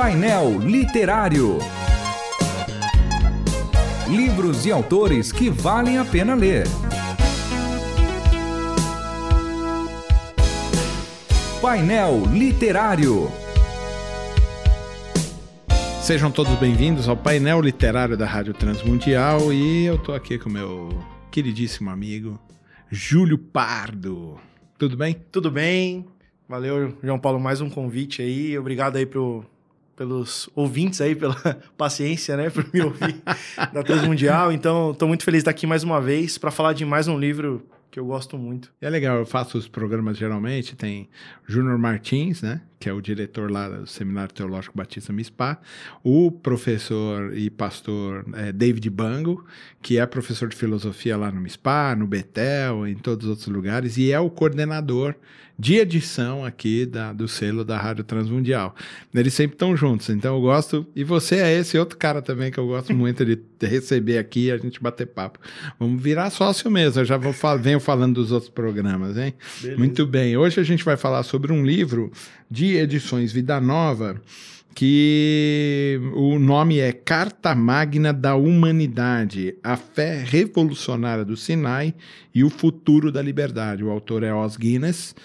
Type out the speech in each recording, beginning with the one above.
Painel Literário. Livros e autores que valem a pena ler. Painel Literário. Sejam todos bem-vindos ao painel literário da Rádio Transmundial e eu tô aqui com meu queridíssimo amigo Júlio Pardo. Tudo bem? Tudo bem. Valeu, João Paulo, mais um convite aí. Obrigado aí pro, pelos ouvintes aí, pela paciência, né, por me ouvir da Transmundial. Então, estou muito feliz de estar aqui mais uma vez para falar de mais um livro que eu gosto muito. É legal, eu faço os programas geralmente, tem Júnior Martins, né, que é o diretor lá do Seminário Teológico Batista Mispá, o professor e pastor é, David Bango, que é professor de filosofia lá no Mispá, no Betel, em todos os outros lugares, e é o coordenador de edição aqui da, do selo da Rádio Transmundial. Eles sempre estão juntos, então eu gosto. E você é esse outro cara também que eu gosto muito de receber aqui e a gente bater papo. Vamos virar sócio mesmo, eu já vou venho falando dos outros programas, hein? Beleza. Muito bem. Hoje a gente vai falar sobre um livro de edições Vida Nova que o nome é Carta Magna da Humanidade, a fé revolucionária do Sinai e o futuro da liberdade. O autor é Os Guinness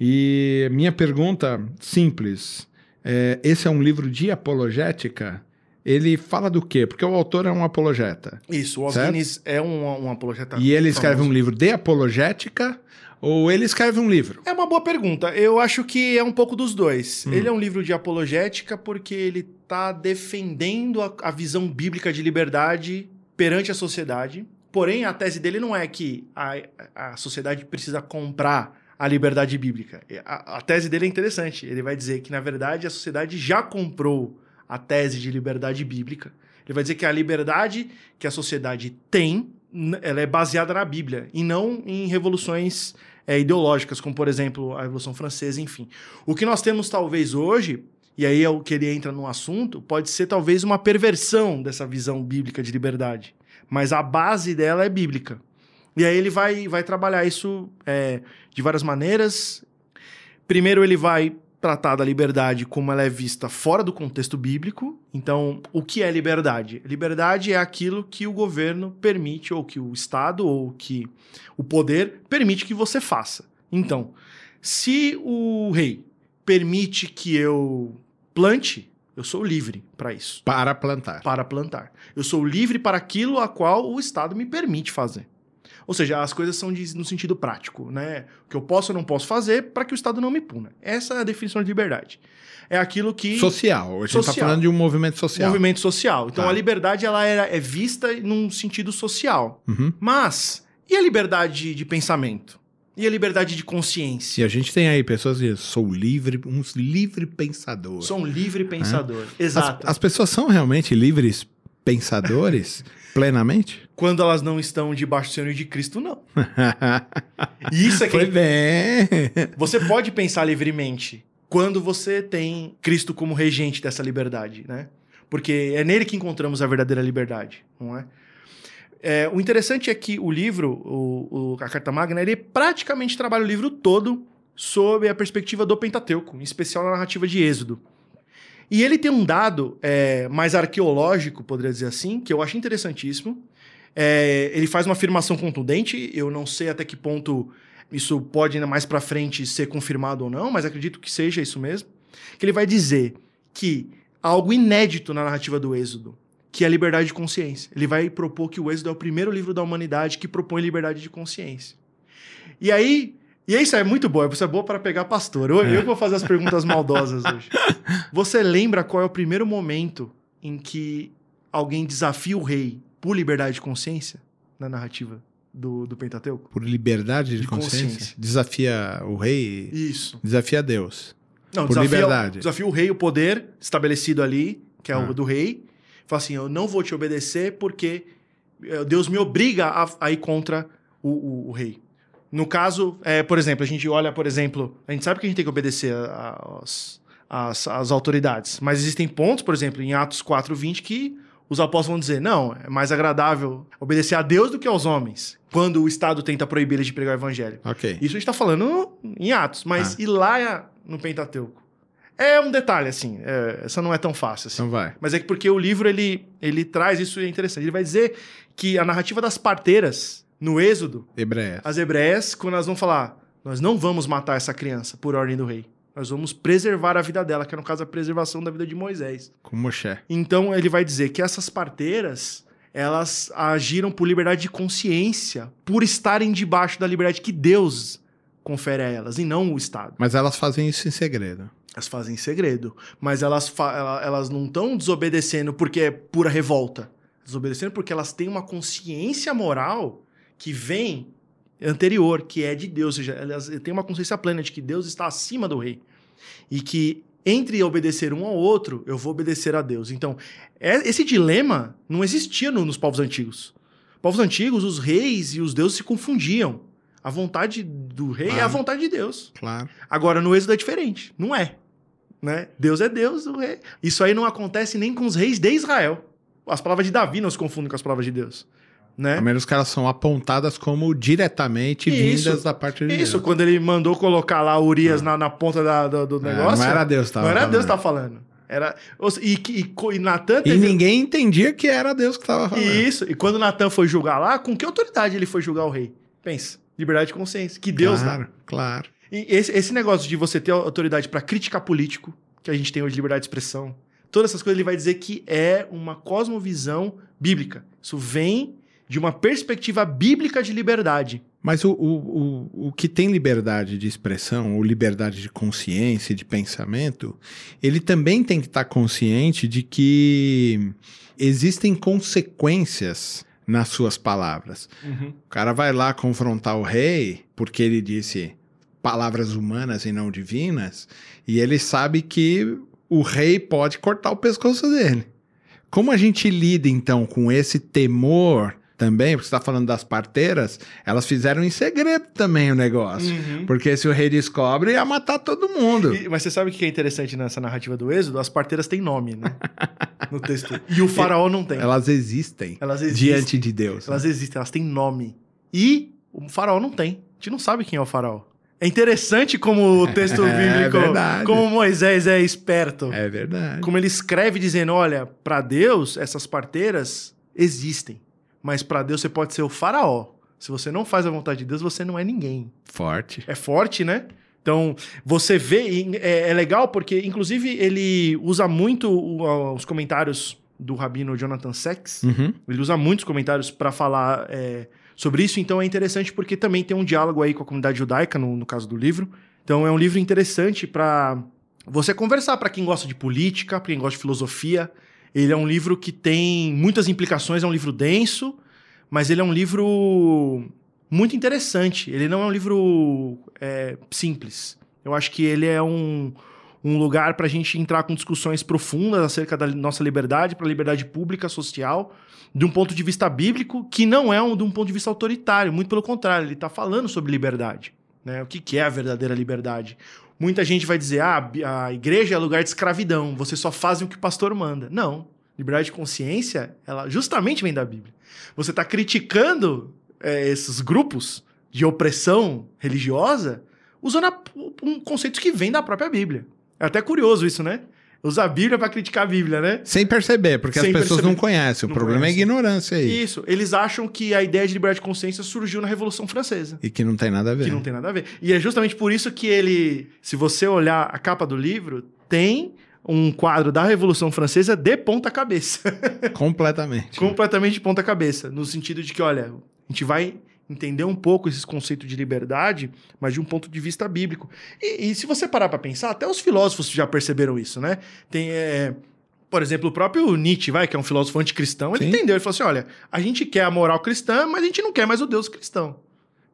e minha pergunta simples: é, esse é um livro de apologética? Ele fala do quê? Porque o autor é um apologeta. Isso, o Osguinness é um, um apologeta. E ele escreve famoso. um livro de apologética ou ele escreve um livro? É uma boa pergunta. Eu acho que é um pouco dos dois. Hum. Ele é um livro de apologética porque ele está defendendo a, a visão bíblica de liberdade perante a sociedade. Porém, a tese dele não é que a, a sociedade precisa comprar a liberdade bíblica. A, a, tese dele é interessante. Ele vai dizer que, na verdade, a sociedade já comprou a tese de liberdade bíblica. Ele vai dizer que a liberdade que a sociedade tem, ela é baseada na Bíblia e não em revoluções é, ideológicas, como, por exemplo, a Revolução Francesa, enfim. O que nós temos, talvez, hoje, e aí é o que ele entra no assunto, pode ser talvez uma perversão dessa visão bíblica de liberdade. Mas a base dela é bíblica. E aí ele vai, vai trabalhar isso é, de várias maneiras. Primeiro, ele vai tratar da liberdade como ela é vista fora do contexto bíblico. Então, o que é liberdade? Liberdade é aquilo que o governo permite, ou que o Estado, ou que o poder permite que você faça. Então, se o rei permite que eu plante, eu sou livre para isso. Para plantar. Para plantar. Eu sou livre para aquilo a qual o Estado me permite fazer. Ou seja, as coisas são de, no sentido prático, né? O que eu posso ou não posso fazer para que o Estado não me puna. Essa é a definição de liberdade. É aquilo que. Social. A gente está falando de um movimento social. Movimento social. Então tá. a liberdade ela é, é, vista num sentido social. Uhum. Mas, e a liberdade de pensamento? E a liberdade de consciência? E a gente tem aí pessoas que sou livre, uns livre pensador. Sou um livre pensador. É? Exato. As, as pessoas são realmente livres pensadores? Plenamente? Quando elas não estão debaixo do Senhor de Cristo, não. Isso é que. Foi bem. Você pode pensar livremente quando você tem Cristo como regente dessa liberdade, né? Porque é nele que encontramos a verdadeira liberdade, não é? é o interessante é que o livro, o, o, a Carta Magna, ele praticamente trabalha o livro todo sob a perspectiva do Pentateuco, em especial na narrativa de Êxodo. E ele tem um dado é, mais arqueológico, poderia dizer assim, que eu acho interessantíssimo. É, ele faz uma afirmação contundente, eu não sei até que ponto isso pode ainda mais para frente ser confirmado ou não, mas acredito que seja isso mesmo. Que ele vai dizer que algo inédito na narrativa do Êxodo, que é a liberdade de consciência. Ele vai propor que o Êxodo é o primeiro livro da humanidade que propõe liberdade de consciência. E aí, e isso é muito bom, isso é bom para pegar pastor. Eu, é. eu vou fazer as perguntas maldosas hoje. Você lembra qual é o primeiro momento em que alguém desafia o rei por liberdade de consciência na narrativa do, do Pentateuco? Por liberdade de, de consciência? consciência? Desafia o rei? Isso. Desafia Deus. Não, por desafia, liberdade. Desafia o rei, o poder estabelecido ali, que é ah. o do rei. Fala assim: eu não vou te obedecer porque eh, Deus me obriga a, a ir contra o, o, o rei. No caso, é, por exemplo, a gente olha, por exemplo, a gente sabe que a gente tem que obedecer às, às, às autoridades, mas existem pontos, por exemplo, em Atos 4:20 que os apóstolos vão dizer: não, é mais agradável obedecer a Deus do que aos homens, quando o Estado tenta proibir eles de pregar o evangelho. Okay. Isso a gente está falando em Atos, mas ah. e lá no Pentateuco? É um detalhe, assim. é, essa não é tão fácil, assim. Então vai. Mas é que porque o livro, ele, ele traz isso e é interessante. Ele vai dizer que a narrativa das parteiras, no Êxodo, Hebreia. as hebreias, quando elas vão falar, nós não vamos matar essa criança por ordem do rei. Nós vamos preservar a vida dela, que é no caso a preservação da vida de Moisés. Com Moshe. Então ele vai dizer que essas parteiras, elas agiram por liberdade de consciência, por estarem debaixo da liberdade que Deus confere a elas, e não o Estado. Mas elas fazem isso em segredo. Elas fazem em segredo, mas elas, elas não estão desobedecendo porque é pura revolta. Desobedecendo porque elas têm uma consciência moral que vem anterior, que é de Deus. Ou seja, elas têm uma consciência plena de que Deus está acima do rei. E que entre obedecer um ao outro, eu vou obedecer a Deus. Então, é- esse dilema não existia no- nos povos antigos. Povos antigos, os reis e os deuses se confundiam. A vontade do rei é a Claro. vontade de Deus. Claro. Agora, no Êxodo é diferente. Não é. Né? Deus é Deus, o rei. Isso aí não acontece nem com os reis de Israel. As palavras de Davi não se confundem com as palavras de Deus. Né? Ao menos que elas são apontadas como diretamente Isso. vindas da parte de Isso, Deus. quando ele mandou colocar lá Urias na, na ponta da- do, do É, negócio. não era Deus tava Não era Deus que falando. falando. Era, e, e, e Natan E teve- ninguém entendia que era Deus que estava falando. Isso. E quando Natan foi julgar lá, com que autoridade ele foi julgar o rei? Pensa. Liberdade de consciência. Que Deus dá. Claro, claro. E esse, esse negócio de você ter autoridade pra criticar político, que a gente tem hoje liberdade de expressão, todas essas coisas ele vai dizer que é uma cosmovisão bíblica. Isso vem de uma perspectiva bíblica de liberdade. Mas o, o, o, o que tem liberdade de expressão, ou liberdade de consciência e de pensamento, ele também tem que estar consciente de que existem consequências nas suas palavras. O cara vai lá confrontar o rei porque ele disse palavras humanas e não divinas, e ele sabe que o rei pode cortar o pescoço dele. Como a gente lida então com esse temor também, porque você está falando das parteiras, elas fizeram em segredo também o negócio. Porque se o rei descobre, ia matar todo mundo. E- mas você sabe o que é interessante nessa narrativa do Êxodo? As parteiras têm nome, né? No texto. E o faraó não tem. Elas existem Elas existem. diante de Deus. Elas existem, elas têm nome. E o faraó não tem. A gente não sabe quem é o faraó. É interessante como o texto É bíblico, verdade. como Moisés é esperto. É verdade. Como ele escreve dizendo, olha, para Deus essas parteiras existem, mas para Deus você pode ser o faraó. Se você não faz a vontade de Deus, você não é ninguém. Forte. É forte, né? Então, você vê, é, é legal porque, inclusive, ele usa muito os comentários do rabino Jonathan Sacks. Uhum. Ele usa muitos comentários para falar é, sobre isso, então é interessante porque também tem um diálogo aí com a comunidade judaica, no, no caso do livro. Então é um livro interessante para você conversar para quem gosta de política, para quem gosta de filosofia. Ele é um livro que tem muitas implicações, é um livro denso, mas ele é um livro muito interessante. Ele não é um livro é, simples. Eu acho que ele é um, um lugar para a gente entrar com discussões profundas acerca da nossa liberdade, para a liberdade pública, social, de um ponto de vista bíblico, que não é um, de um ponto de vista autoritário, muito pelo contrário, ele está falando sobre liberdade. Né? O que, que é a verdadeira liberdade? Muita gente vai dizer, ah, a igreja é lugar de escravidão, você só faz o que o pastor manda. Não. Liberdade de consciência, ela justamente vem da Bíblia. Você está criticando é, esses grupos de opressão religiosa usando a, um conceito que vem da própria Bíblia. É até curioso isso, né? Usar a Bíblia para criticar a Bíblia, né? Sem perceber, porque Sem as pessoas perceber. não conhecem. O Não problema é a ignorância aí. Isso. Eles acham que a ideia de liberdade de consciência surgiu na Revolução Francesa. E que não tem nada a ver. Que não tem nada a ver. E é justamente por isso que ele, se você olhar a capa do livro, tem um quadro da Revolução Francesa de ponta cabeça. Completamente. Completamente de ponta cabeça. No sentido de que, olha, a gente vai entender um pouco esses conceitos de liberdade, mas de um ponto de vista bíblico. E, e se você parar para pensar, até os filósofos já perceberam isso, né? Tem. é, por exemplo, o próprio Nietzsche, vai, que é um filósofo anticristão, ele Sim. entendeu. Ele falou assim: olha, a gente quer a moral cristã, mas a gente não quer mais o Deus cristão.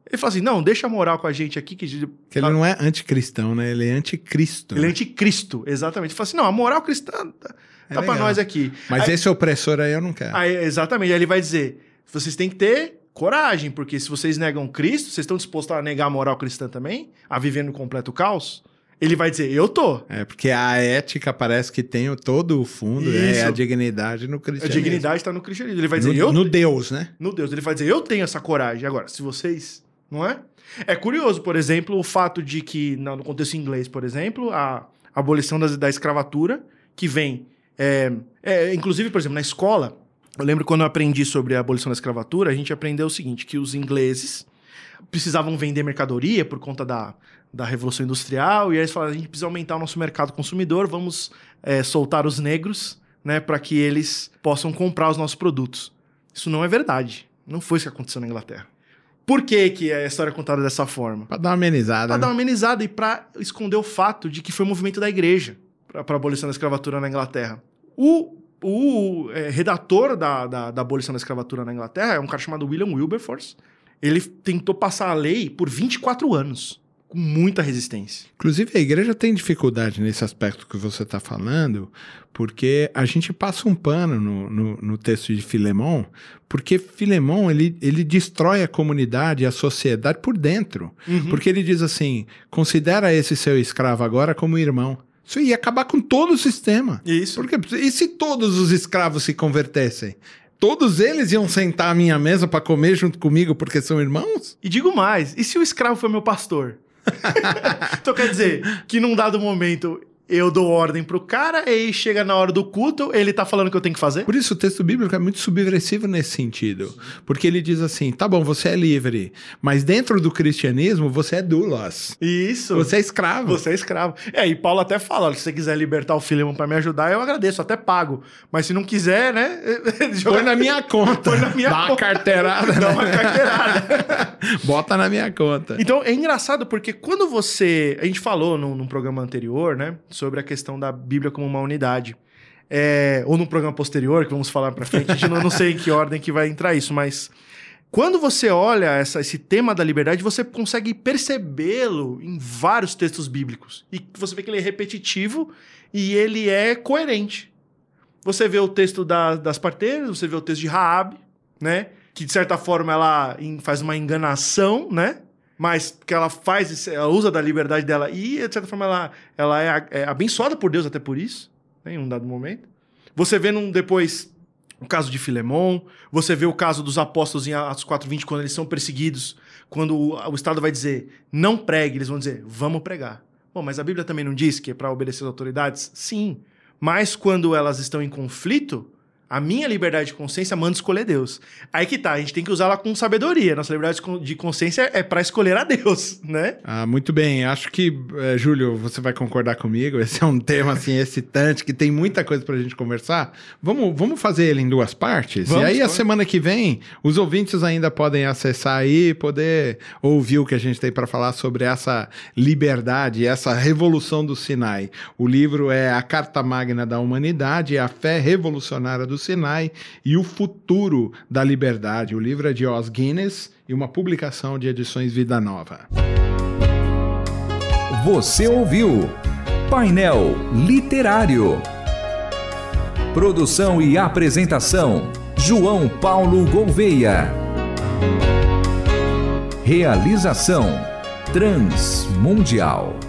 Ele falou assim: não, deixa a moral com a gente aqui, que Que ele não é anticristão, né? Ele é anticristo. ele é né? anticristo, exatamente. Ele falou assim: não, a moral cristã tá, É tá pra nós aqui. Mas Aí- esse opressor aí eu não quero. Aí, exatamente. Aí ele vai dizer: vocês têm que ter coragem, porque se vocês negam Cristo, vocês estão dispostos a negar a moral cristã também? A viver no completo caos? Ele vai dizer: eu tô. É, porque a ética parece que tem todo o fundo, né? Isso. É a dignidade no A cristianismo. dignidade está no cristianismo. Ele vai dizer: no, eu no Deus, né? no Deus. Ele vai dizer, eu tenho essa coragem. Agora, se vocês, não é? É curioso, por exemplo, o fato de que, no contexto inglês, por exemplo, a, a a abolição da, da escravatura, que vem. é, é, inclusive, por exemplo, na escola, eu lembro quando eu aprendi sobre a abolição da escravatura, a gente aprendeu o seguinte: que os ingleses precisavam vender mercadoria por conta da, da Revolução Industrial, e aí eles falaram: a gente precisa aumentar o nosso mercado consumidor, vamos é, soltar os negros, né, para que eles possam comprar os nossos produtos. Isso não é verdade. Não foi isso que aconteceu na Inglaterra. Por que, que a história é contada dessa forma? Pra dar uma amenizada. Pra né? dar uma amenizada e pra esconder o fato de que foi o movimento da igreja pra, pra abolição da escravatura na Inglaterra. O, o é, redator da, da, da abolição da escravatura na Inglaterra é um cara chamado William Wilberforce. Ele tentou passar a lei por 24 anos, com muita resistência. Inclusive, a igreja tem dificuldade nesse aspecto que você está falando, porque a gente passa um pano no, no, no texto de Filemão, porque Filemão ele, ele destrói a comunidade a sociedade por dentro. Porque ele diz assim: considera esse seu escravo agora como irmão. Isso ia acabar com todo o sistema. Isso. Porque, e se todos os escravos se convertessem? Todos eles iam sentar à minha mesa para comer junto comigo porque são irmãos? E digo mais, e se o escravo foi meu pastor? então quer dizer que num dado momento eu dou ordem pro cara e aí chega na hora do culto, ele tá falando o que eu tenho que fazer? Por isso o texto bíblico é muito subversivo nesse sentido. Porque ele diz assim: tá bom, você é livre, mas dentro do cristianismo você é doulos. Isso. Você é escravo. Você é escravo. É, e Paulo até fala: olha, se você quiser libertar o Filemão pra me ajudar, eu agradeço, até pago. Mas se não quiser, né? Põe na minha conta. Põe na minha Dá uma conta. carteirada. Dá né? uma carteirada. Bota na minha conta. Então é engraçado porque quando você. A gente falou num, num programa anterior, né? Sobre a questão da Bíblia como uma unidade. É, ou num programa posterior, que vamos falar pra frente. A gente não, não sei em que ordem que vai entrar isso, mas. Quando você olha essa- esse tema da liberdade, você consegue percebê-lo em vários textos bíblicos. E você vê que ele é repetitivo e ele é coerente. Você vê o texto da- das parteiras, você vê o texto de Raab, né? Que de certa forma ela faz uma enganação, né? Mas que ela faz, ela usa da liberdade dela e de certa forma ela, ela é, é abençoada por Deus até por isso, né? em um dado momento. Você vê num, depois o caso de Filemon, você vê o caso dos apóstolos em Atos 4:20 quando eles são perseguidos, quando o, o Estado vai dizer não pregue, eles vão dizer vamos pregar. Bom, mas a Bíblia também não diz que é para obedecer às autoridades? Sim. Mas quando elas estão em conflito, a minha liberdade de consciência manda escolher Deus. Aí que tá, a gente tem que usá-la com sabedoria. Nossa liberdade de consciência é para escolher a Deus, né? Ah, muito bem. Acho que, eh, Júlio, você vai concordar comigo. Esse é um tema assim excitante que tem muita coisa pra gente conversar. Vamos, vamos fazer ele em duas partes. Vamos, e aí, a claro. semana que vem, os ouvintes ainda podem acessar aí, poder ouvir o que a gente tem para falar sobre essa liberdade, essa revolução do Sinai. O livro é A Carta Magna da Humanidade, a fé revolucionária do Sinai e o futuro da liberdade. O livro é de Os Guinness e uma publicação de edições Vida Nova. Você ouviu Painel Literário. Produção e apresentação: João Paulo Gouveia. Realização: Transmundial.